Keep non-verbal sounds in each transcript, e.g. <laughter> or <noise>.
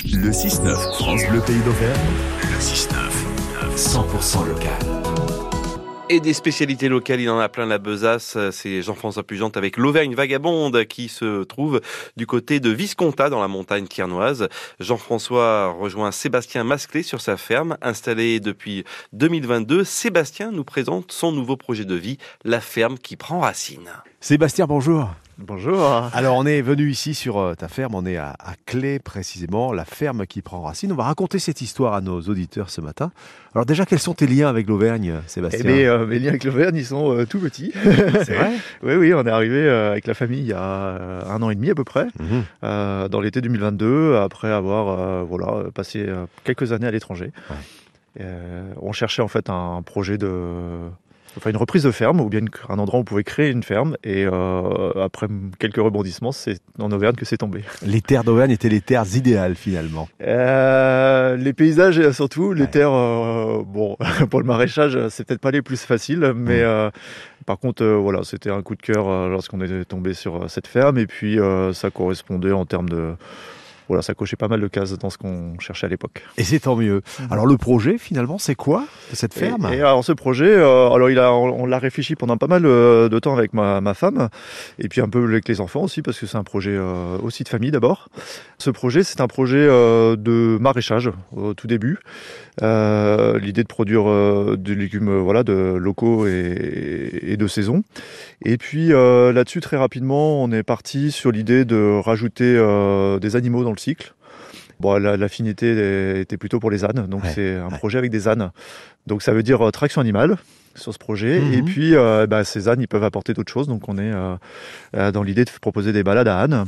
Le 6-9, France Bleu Pays d'Auvergne. Le 6-9, 100% local. Et des spécialités locales, il en a plein la besace. C'est Jean-François Pugente avec l'Auvergne Vagabonde qui se trouve du côté de Visconta dans la montagne tiernoise. Jean-François rejoint Sébastien Masclé sur sa ferme installée depuis 2022. Sébastien nous présente son nouveau projet de vie, la ferme qui prend racine. Sébastien, bonjour. Bonjour. Alors on est venu ici sur euh, ta ferme, on est à, à Clé précisément, la ferme qui prend racine. On va raconter cette histoire à nos auditeurs ce matin. Alors déjà, quels sont tes liens avec l'Auvergne, Sébastien Eh bien, euh, mes liens avec l'Auvergne, ils sont euh, tout petits. <laughs> C'est vrai <laughs> Oui, oui, on est arrivé euh, avec la famille il y a un an et demi à peu près, euh, dans l'été 2022, après avoir voilà, passé quelques années à l'étranger. Ouais. On cherchait en fait un projet de... Enfin, une reprise de ferme, ou bien une- un endroit où on pouvait créer une ferme. Et euh, après quelques rebondissements, c'est en Auvergne que c'est tombé. <laughs> Les terres d'Auvergne étaient les terres idéales finalement. Euh, les paysages et surtout, les Ouais. terres, euh, bon, <laughs> pour le maraîchage, c'est peut-être pas les plus faciles, mais Mm. euh, par contre, euh, voilà, c'était un coup de cœur euh, lorsqu'on est tombé sur euh, cette ferme, et puis euh, ça correspondait en termes de, voilà, ça cochait pas mal de cases dans ce qu'on cherchait à l'époque. Et c'est tant mieux. Alors le projet finalement, c'est quoi cette ferme? Et, et alors ce projet, euh, alors il a, on, on l'a réfléchi pendant pas mal euh, de temps avec ma, ma femme, et puis un peu avec les enfants aussi, parce que c'est un projet euh, aussi de famille d'abord. Ce projet, c'est un projet euh, de maraîchage au tout début. L'idée de produire des légumes voilà, de locaux et, et de saison. Et puis là-dessus, très rapidement, on est parti sur l'idée de rajouter des animaux dans le cycle. Bon, l'affinité était plutôt pour les ânes, donc Ouais, c'est un ouais. projet avec des ânes. Donc ça veut dire euh, traction animale sur ce projet. Mhm. Et puis euh, bah, ces ânes, ils peuvent apporter d'autres choses. Donc on est euh, dans l'idée de proposer des balades à ânes.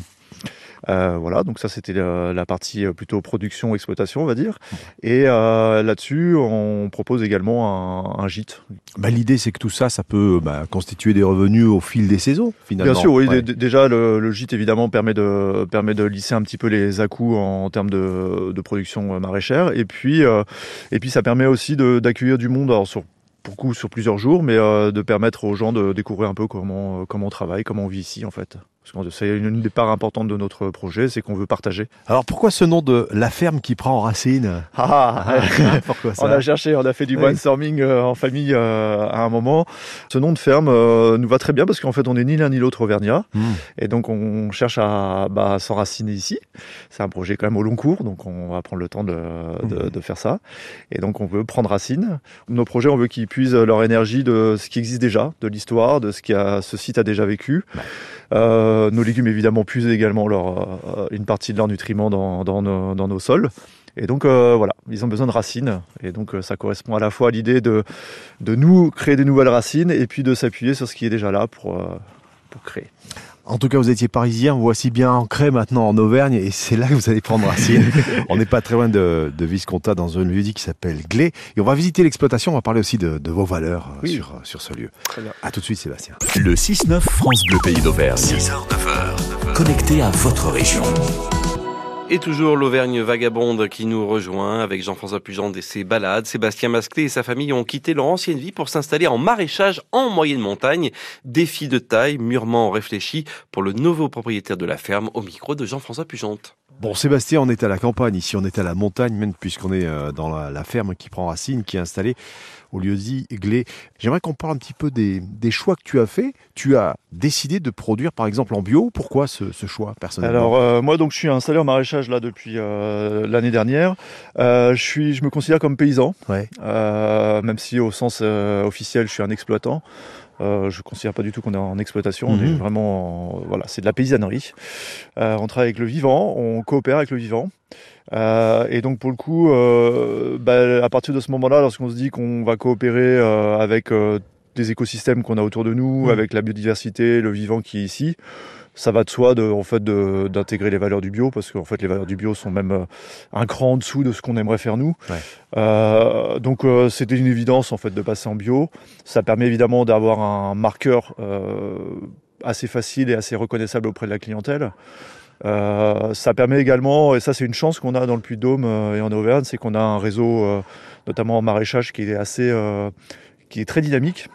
Euh, voilà, donc ça c'était la, la partie euh, plutôt production, exploitation, on va dire. Et euh, là-dessus, on propose également un, un gîte. Bah, L'idée c'est que tout ça, ça peut bah, constituer des revenus au fil des saisons finalement. Bien sûr, oui. Ouais. Déjà, le, le gîte évidemment permet de permet de lisser un petit peu les à-coups en, termes de, de production euh, maraîchère. Et puis euh, et puis ça permet aussi d'accueillir du monde. Alors sur beaucoup sur plusieurs jours, mais euh, de permettre aux gens de découvrir un peu comment euh, comment on travaille, comment on vit ici en fait. Parce que c'est une, des parts importantes de notre projet, c'est qu'on veut partager. Alors pourquoi ce nom de la ferme qui prend racine Ah, Ah, hein, <laughs> Pourquoi ça On a cherché, on a fait du Oui. brainstorming euh, en famille euh, à un moment. Ce nom de ferme euh, nous va très bien parce qu'en fait on est ni l'un ni l'autre auvergnat. Hmm. Et donc on cherche à bah, s'enraciner ici. C'est un projet quand même au long cours, donc on va prendre le temps de, de, de faire ça. Et donc on veut prendre racine. Nos projets, on veut qu'ils puisent leur énergie de ce qui existe déjà, de l'histoire, de ce que ce site a déjà vécu. Euh, nos légumes évidemment puisent également euh, une partie de leurs nutriments dans, nos, sols. Et donc euh, voilà, ils ont besoin de racines. Et donc euh, ça correspond à la fois à l'idée de, de nous créer des nouvelles racines et puis de s'appuyer sur ce qui est déjà là euh, pour créer. En tout cas, vous étiez parisien, vous voici bien ancré maintenant en Auvergne et c'est là que vous allez prendre racine. <laughs> on n'est pas très loin de, de Visconta dans un lieu dit qui s'appelle Glé. Et on va visiter l'exploitation, on va parler aussi de, de vos valeurs euh, Oui. sur, euh, sur ce lieu. À tout de suite Sébastien. Le 6-9, France Bleu Pays d'Auvergne. 6h, 9h. Connecté à votre région. Et toujours l'Auvergne vagabonde qui nous rejoint avec Jean-François Pugente et ses balades. Sébastien Masclé et sa famille ont quitté leur ancienne vie pour s'installer en maraîchage en moyenne montagne. Défi de taille, mûrement réfléchi pour le nouveau propriétaire de la ferme au micro de Jean-François Pugente. Bon Sébastien, on est à la campagne, ici on est à la montagne, même puisqu'on est euh, dans la, la ferme qui prend racine, qui est installée au lieu dit Glé. J'aimerais qu'on parle un petit peu des, des choix que tu as fait. Tu as décidé de produire par exemple en bio. Pourquoi ce, ce choix personnellement? Alors euh, moi donc je suis installé en maraîchage là depuis euh, l'année dernière. Euh, je suis, je me considère comme paysan, Ouais. euh, même si au sens officiel je suis un exploitant. Euh, je ne considère pas du tout qu'on est en exploitation, on est Mhm. vraiment, en- voilà, c'est de la paysannerie. Euh, on travaille avec le vivant, on coopère avec le vivant. Euh, et donc pour le coup, bah, à partir de ce moment-là, lorsqu'on se dit qu'on va coopérer avec des écosystèmes qu'on a autour de nous, Mhm. avec la biodiversité, le vivant qui est ici, ça va de soi de, en fait, d'intégrer les valeurs du bio, parce qu'en fait les valeurs du bio sont même euh, un cran en dessous de ce qu'on aimerait faire nous. Ouais. Euh, donc euh, c'était une évidence en fait de passer en bio. Ça permet évidemment d'avoir un marqueur euh, assez facile et assez reconnaissable auprès de la clientèle. Euh, ça permet également, et ça c'est une chance qu'on a dans le Puy-de-Dôme euh, et en Auvergne, c'est qu'on a un réseau, euh, notamment en maraîchage, qui est assez, qui est très dynamique.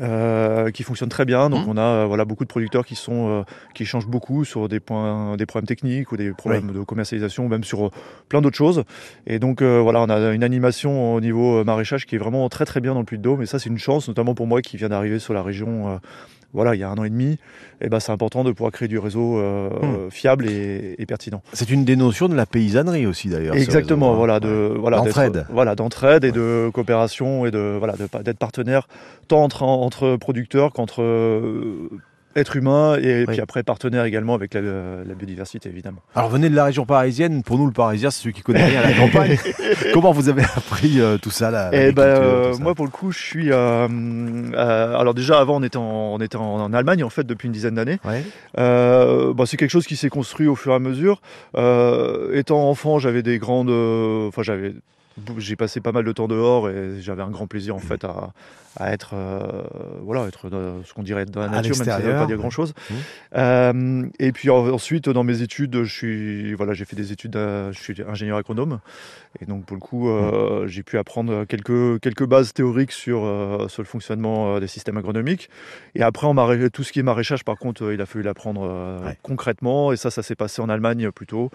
Euh, qui fonctionne très bien. Donc Mhm. on a euh, voilà beaucoup de producteurs qui sont euh, qui changent beaucoup sur des points des problèmes techniques ou des problèmes de commercialisation ou même sur euh, plein d'autres choses. Et donc euh, voilà, on a une animation au niveau maraîchage qui est vraiment très très bien dans le Puy-de-Dôme et ça c'est une chance notamment pour moi qui viens d'arriver sur la région euh, voilà, il y a un an et demi, et ben c'est important de pouvoir créer du réseau euh, Mhm. fiable et, et pertinent. C'est une des notions de la paysannerie aussi d'ailleurs. Exactement, réseau, hein. voilà, de voilà D'entraide. voilà, d'entraide et de coopération et de voilà, de d'être partenaire tant entre entre producteurs qu'entre euh, êtres humains et Oui. puis après partenaire également avec la, la biodiversité évidemment. Alors venez de la région parisienne. Pour nous, le Parisien, c'est celui qui connaît rien à la campagne. <laughs> Comment vous avez appris euh, tout ça là Et ben euh, moi pour le coup je suis euh, euh, alors déjà avant on était en, on était en, en Allemagne en fait depuis une dizaine d'années. Ouais. Euh, bah, c'est quelque chose qui s'est construit au fur et à mesure. Euh, étant enfant, j'avais des grandes, euh, enfin j'avais, j'ai passé pas mal de temps dehors et j'avais un grand plaisir en Mmh. fait à, à être, euh, voilà, être dans ce qu'on dirait dans la nature, même si ça ne veut pas dire grand chose. Mmh. Euh, et puis en- ensuite dans mes études, je suis, voilà, j'ai fait des études, je suis ingénieur agronome et donc pour le coup, euh, j'ai pu apprendre quelques quelques bases théoriques sur sur le fonctionnement des systèmes agronomiques. Et après, en tout ce qui est maraîchage, par contre, il a fallu l'apprendre Ouais. concrètement. Et ça, ça s'est passé en Allemagne plutôt.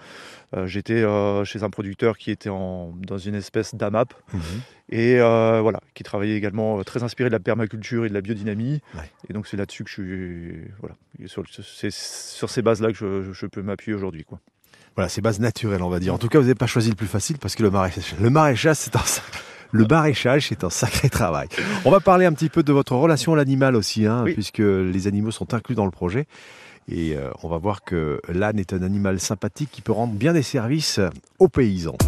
J'étais chez un producteur qui était en, dans une espèce d'AMAP Mhm. et euh, voilà, qui travaillait également euh, très inspiré de la permaculture et de la biodynamie. Ouais. Et donc, c'est là-dessus que je suis. Voilà, c'est sur ces bases-là que je, je peux m'appuyer aujourd'hui. quoi. Voilà, c'est base naturelle, on va dire. En tout cas, vous n'avez pas choisi le plus facile parce que le maraîchage, le maraîchage, c'est un, le maraîchage, c'est un sacré travail. On va parler un petit peu de votre relation à l'animal aussi, hein, Oui. puisque les animaux sont inclus dans le projet. Et euh, on va voir que l'âne est un animal sympathique qui peut rendre bien des services aux paysans.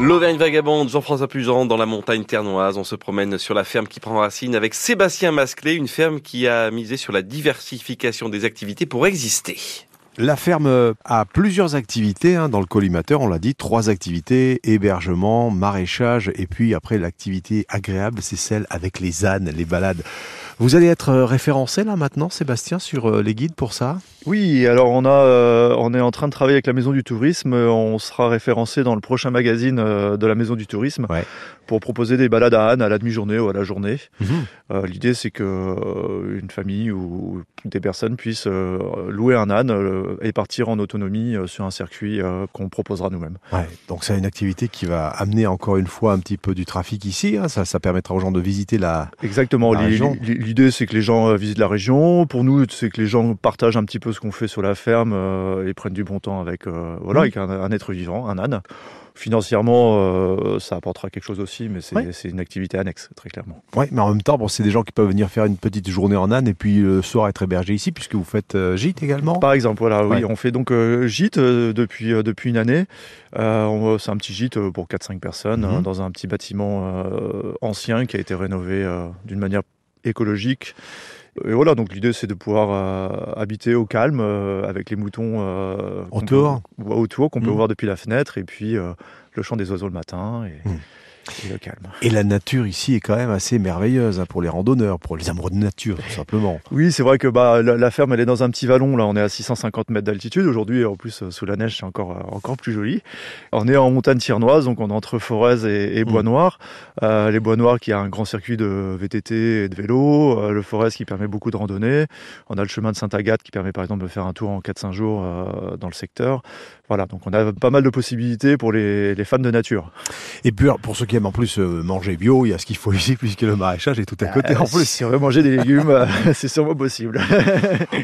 L'Auvergne vagabonde, Jean-François Pujan dans la montagne ternoise. On se promène sur la ferme qui prend racine avec Sébastien Masclé, une ferme qui a misé sur la diversification des activités pour exister. La ferme a plusieurs activités hein, dans le collimateur, on l'a dit, trois activités, hébergement, maraîchage, et puis après l'activité agréable, c'est celle avec les ânes, les balades. Vous allez être euh, référencé là maintenant, Sébastien, sur euh, les guides pour ça? Oui, alors on, a, euh, on est en train de travailler avec la Maison du Tourisme. On sera référencé dans le prochain magazine euh, de la Maison du Tourisme Ouais. pour proposer des balades à âne à la demi-journée ou à la journée. Euh, L'idée, c'est que une famille ou des personnes puissent louer un âne et partir en autonomie sur un circuit qu'on proposera nous-mêmes. Ouais, donc c'est une activité qui va amener encore une fois un petit peu du trafic ici. hein. Ça, ça permettra aux gens de visiter la. Exactement. La région. L'idée, c'est que les gens euh, visitent la région. Pour nous, c'est que les gens partagent un petit peu ce qu'on fait sur la ferme euh, et prennent du bon temps avec, euh, voilà, Mhm. avec un, un être vivant, un âne. Financièrement, euh, ça apportera quelque chose aussi, mais c'est Ouais. une activité annexe, très clairement. Ouais, mais en même temps, bon, c'est des gens qui peuvent venir faire une petite journée en âne et puis le soir être hébergés ici, puisque vous faites euh, gîte également. Par exemple, voilà, oui, on fait donc euh, gîte depuis, depuis une année. C'est un petit gîte pour 4-5 personnes Mhm. euh, dans un petit bâtiment ancien qui a été rénové d'une manière écologique. Et voilà, donc l'idée c'est de pouvoir euh, habiter au calme euh, avec les moutons euh, qu'on Autour. peut- ouais, autour qu'on peut Mhm. voir depuis la fenêtre et puis le chant des oiseaux le matin et, Mhm. Et le calme. Et la nature ici est quand même assez merveilleuse hein, pour les randonneurs, pour les amoureux de nature, tout simplement. Oui, c'est vrai que bah, la, la ferme, elle est dans un petit vallon. Là, on est à 650 mètres d'altitude. Aujourd'hui, en plus, euh, sous la neige, c'est encore, euh, encore plus joli. On est en montagne tiernoise, donc on est entre Forez et, et Bois Mm. Noir. Euh, les Bois Noirs qui a un grand circuit de VTT et de vélo. Euh, le Forez qui permet beaucoup de randonnées. On a le chemin de Sainte-Agathe qui permet par exemple de faire un tour en 4-5 jours euh, dans le secteur. Voilà, donc on a pas mal de possibilités pour les, les fans de nature. Et puis alors, pour ceux qui en plus euh, manger bio, il y a ce qu'il faut ici, puisque le maraîchage est tout à côté Euh, en plus. Si on veut manger des légumes, euh, <laughs> c'est sûrement possible.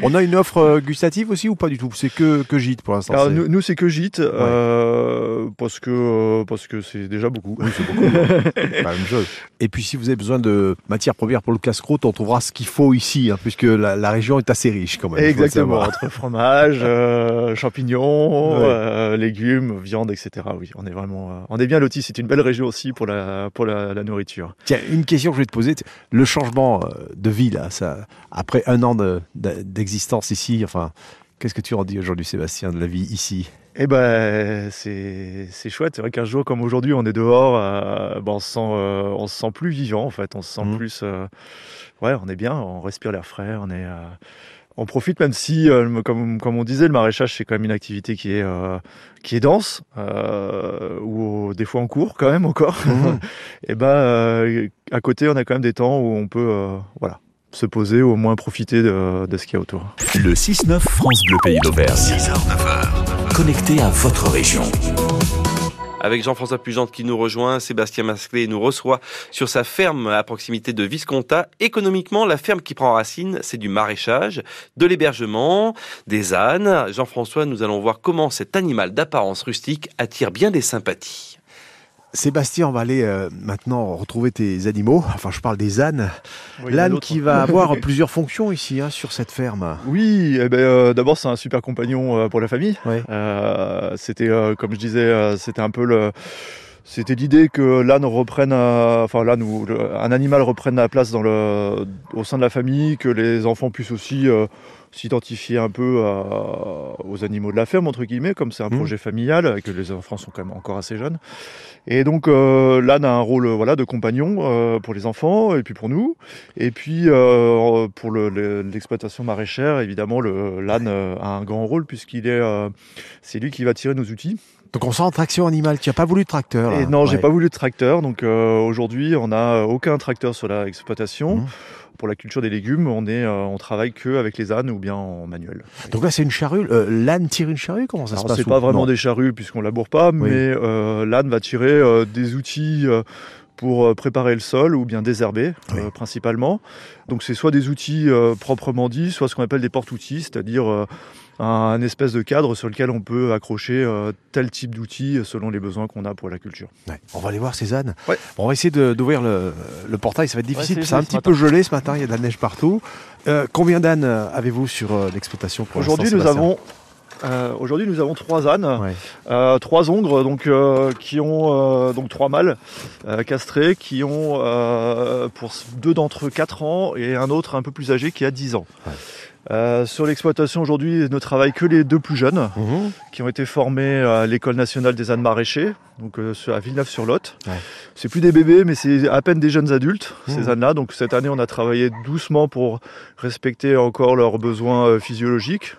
On a une offre euh, gustative aussi ou pas du tout? C'est que, que gîte pour l'instant. Nous, nous, c'est que gîte, euh, parce que euh, parce que c'est déjà beaucoup. Oui, c'est beaucoup. hein. C'est la même chose. <laughs> Et puis, si vous avez besoin de matières premières pour le casse-croûte, on trouvera ce qu'il faut ici, hein, puisque la, la région est assez riche quand même. Exactement, entre fromage, euh, champignons, Ouais. euh, légumes, viande, etc. Oui, on est vraiment, euh, on est bien lotis. C'est une belle région aussi pour la pour la, la nourriture. Tiens, une question que je vais te poser. Le changement de vie, là, ça, après un an de- de- d'existence ici, enfin, qu'est-ce que tu en dis aujourd'hui, Sébastien, de la vie ici? Eh ben, c'est c'est chouette. C'est vrai qu'un jour comme aujourd'hui, on est dehors, euh, ben, on se sent euh, on se sent plus vivant en fait. On se sent Mhm. plus, euh, ouais, on est bien, on respire l'air frais, on est euh, on profite même si, euh, comme, comme on disait, le maraîchage c'est quand même une activité qui est euh, qui est dense euh, ou des fois en cours quand même encore. Mmh. <laughs> et ben à côté on a quand même des temps où on peut voilà se poser ou au moins profiter de, de ce qu'il y a autour. Le 6-9 France Bleu Pays d'Auvergne. 6h, 9h. Connecté à votre région. Avec Jean-François Pugente qui nous rejoint, Sébastien Masclé nous reçoit sur sa ferme à proximité de Visconta. Économiquement, la ferme qui prend racine, c'est du maraîchage, de l'hébergement, des ânes. Jean-François, nous allons voir comment cet animal d'apparence rustique attire bien des sympathies. Sébastien, on va aller euh, maintenant retrouver tes animaux. Enfin, je parle des ânes. L'âne qui va <laughs> avoir plusieurs fonctions ici hein, sur cette ferme. Oui, eh ben, euh, d'abord c'est un super compagnon euh, pour la famille. c'était, comme je disais, c'était un peu le c'était l'idée que l'âne reprenne, enfin l'âne ou un animal reprenne la place dans le, au sein de la famille, que les enfants puissent aussi s'identifier un peu aux animaux de la ferme, entre guillemets, comme c'est un mmh. projet familial, et que les enfants sont quand même encore assez jeunes. Et donc euh, l'âne a un rôle voilà, de compagnon euh, pour les enfants et puis pour nous. Et puis euh, pour l'exploitation maraîchère, évidemment, l'âne a un grand rôle puisqu'il est, c'est lui qui va tirer nos outils. Donc on sent en traction animale. Tu n'as pas voulu de tracteur Et Non, j'ai pas voulu de tracteur. Donc aujourd'hui, on n'a aucun tracteur sur l'exploitation. Mmh pour la culture des légumes, on est, euh, on travaille que avec les ânes ou bien en manuel. Donc là, c'est une charrue. Euh, l'âne tire une charrue? Comment ça se passe C'est pas vraiment des charrues puisqu'on laboure pas, mais euh, l'âne va tirer des outils pour préparer le sol ou bien désherber principalement. Donc c'est soit des outils proprement dits, soit ce qu'on appelle des porte-outils, c'est-à-dire un, espèce de cadre sur lequel on peut accrocher euh, tel type d'outils selon les besoins qu'on a pour la culture. On va aller voir Cézanne. Ouais. on va essayer d'ouvrir le, portail, ça va être difficile, c'est un petit peu gelé ce matin, il y a de la neige partout. Euh, combien d'ânes euh, avez-vous sur l'exploitation Aujourd'hui nous avons Aujourd'hui, nous avons trois ânes, trois ongres, donc qui ont donc trois mâles castrés, qui ont pour deux d'entre eux 4 ans et un autre un peu plus âgé qui a 10 ans. Euh, sur l'exploitation aujourd'hui, ne travaillent que les deux plus jeunes, mhm. qui ont été formés à l'école nationale des ânes maraîchers, donc euh, à Villeneuve-sur-Lot. C'est plus des bébés, mais c'est à peine des jeunes adultes, ces mhm. ânes-là. Donc cette année, on a travaillé doucement pour respecter encore leurs besoins euh, physiologiques.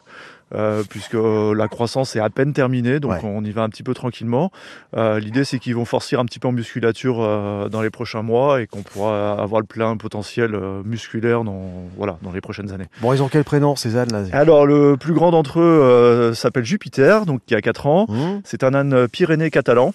Euh, puisque la croissance est à peine terminée, donc on y va un petit peu tranquillement. Euh, L'idée, c'est qu'ils vont forcir un petit peu en musculature euh, dans les prochains mois et qu'on pourra avoir le plein potentiel musculaire dans, voilà, dans les prochaines années. Bon, ils ont quel prénom, ces ânes là Alors, le plus grand d'entre eux s'appelle Jupiter, donc qui a 4 ans. Mmh. C'est un âne pyrénées catalan.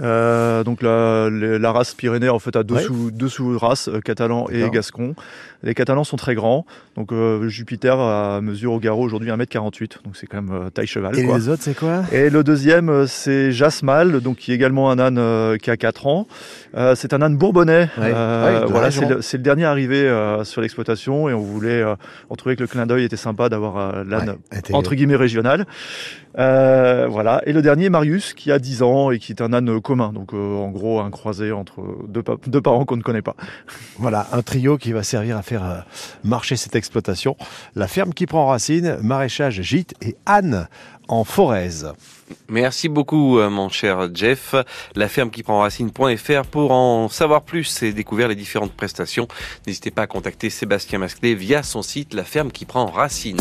Euh, donc la, la, race Pyrénées en fait a deux, sous, deux sous-races, euh, catalan et gascon. Les catalans sont très grands, donc euh, Jupiter a, mesure au garrot aujourd'hui 1m48, donc c'est quand même euh, taille cheval. Et les autres c'est quoi? Et le deuxième c'est Jasmal, donc qui est également un âne qui a 4 ans. c'est un âne bourbonnais. voilà, c'est le, le, dernier arrivé sur l'exploitation et on voulait, on trouvait que le clin d'œil était sympa d'avoir l'âne entre guillemets régional. voilà. Et le dernier Marius qui a 10 ans et qui est un âne commun. Donc euh, en gros un croisé entre deux, deux parents qu'on ne connaît pas. <laughs> Voilà, un trio qui va servir à faire euh, marcher cette exploitation. La ferme qui prend racine, maraîchage, gîte et Anne en Forez. Merci beaucoup, euh, mon cher Jeff. La ferme qui prend racine.fr pour en savoir plus et découvrir les différentes prestations. N'hésitez pas à contacter Sébastien Masclé via son site La ferme qui prend racine.